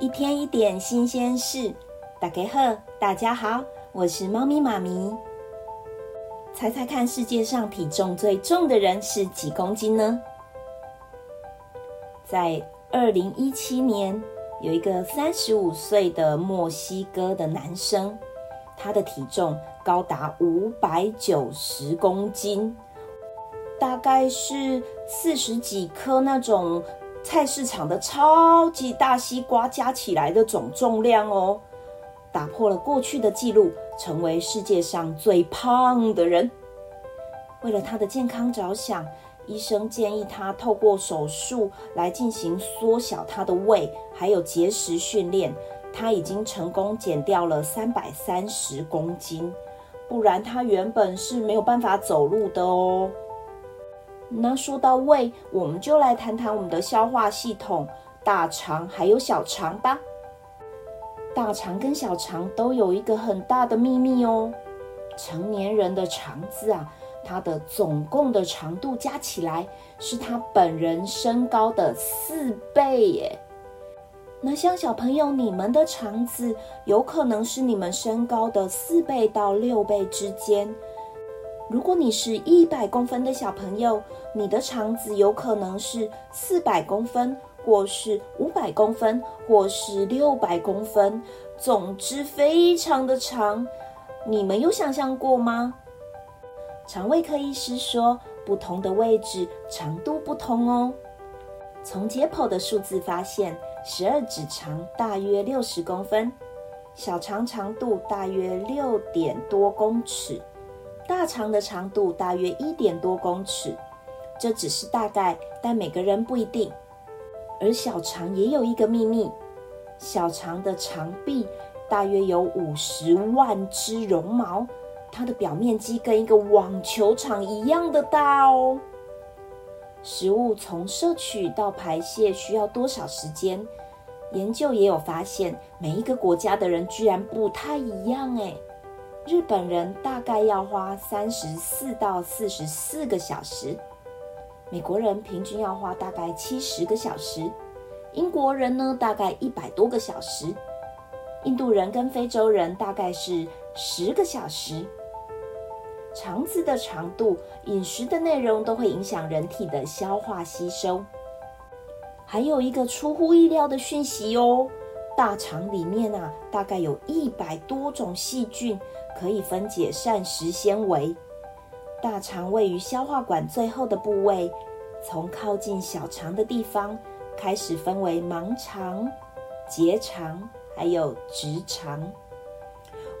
一天一点新鲜事，大家好，大家好，我是猫咪妈咪。猜猜看，世界上体重最重的人是几公斤呢？在二零一七年，有一个三十五岁的墨西哥的男生，他的体重高达五百九十公斤，大概是四十几颗那种菜市场的超级大西瓜加起来的总重量哦，打破了过去的记录，成为世界上最胖的人。为了他的健康着想，医生建议他透过手术来进行缩小他的胃，还有节食训练。他已经成功减掉了三百三十公斤，不然他原本是没有办法走路的哦。那说到胃，我们就来谈谈我们的消化系统——大肠还有小肠吧。大肠跟小肠都有一个很大的秘密哦。成年人的肠子啊。它的总共的长度加起来是他本人身高的四倍耶。那像小朋友，你们的肠子有可能是你们身高的四倍到六倍之间。如果你是一百公分的小朋友，你的肠子有可能是四百公分，或是五百公分，或是六百公分，总之非常的长。你们有想象过吗？肠胃科医师说，不同的位置长度不同哦。从解剖的数字发现，十二指肠大约六十公分，小肠长度大约六点多公尺，大肠的长度大约一点多公尺。这只是大概，但每个人不一定。而小肠也有一个秘密，小肠的肠壁大约有五十万只绒毛。它的表面积跟一个网球场一样的大哦。食物从摄取到排泄需要多少时间？研究也有发现，每一个国家的人居然不太一样诶。日本人大概要花三十四到四十四个小时，美国人平均要花大概七十个小时，英国人呢大概一百多个小时，印度人跟非洲人大概是十个小时。肠子的长度、饮食的内容都会影响人体的消化吸收。还有一个出乎意料的讯息哦，大肠里面啊，大概有一百多种细菌可以分解膳食纤维。大肠位于消化管最后的部位，从靠近小肠的地方开始分为盲肠、结肠，还有直肠。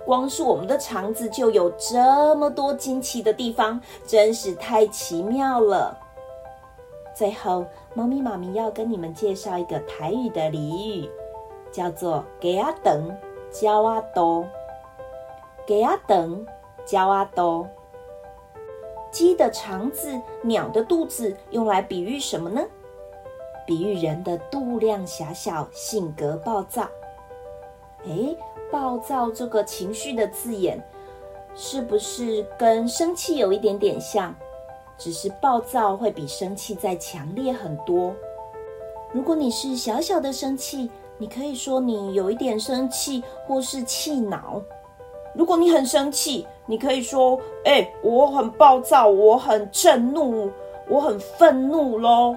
光是我们的肠子就有这么多惊奇的地方，真是太奇妙了。最后，猫咪妈咪要跟你们介绍一个台语的俚语，叫做“鸡仔长，鸟仔大”。鸡仔长，鸟仔大。鸡的肠子，鸟的肚子，用来比喻什么呢？比喻人的度量狭小，性格暴躁。诶。暴躁这个情绪的字眼，是不是跟生气有一点点像？只是暴躁会比生气再强烈很多。如果你是小小的生气，你可以说你有一点生气，或是气恼。如果你很生气，你可以说：“哎，我很暴躁，我很震怒，我很愤怒喽。”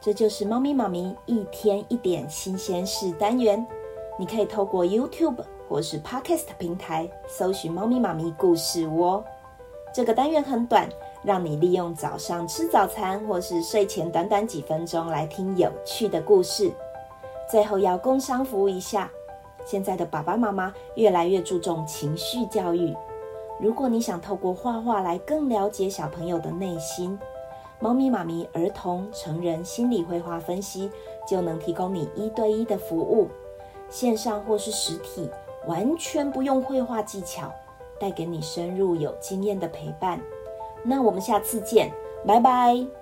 这就是猫咪妈咪一天一点新鲜事单元。你可以透过 YouTube 或是 Podcast 平台搜寻“猫咪妈咪故事窝”。这个单元很短，让你利用早上吃早餐或是睡前短短几分钟来听有趣的故事。最后要工商服务一下，现在的爸爸妈妈越来越注重情绪教育。如果你想透过画画来更了解小朋友的内心，猫咪妈咪儿童、成人心理绘画分析就能提供你一对一的服务。线上或是实体，完全不用绘画技巧，带给你深入有经验的陪伴。那我们下次见，拜拜。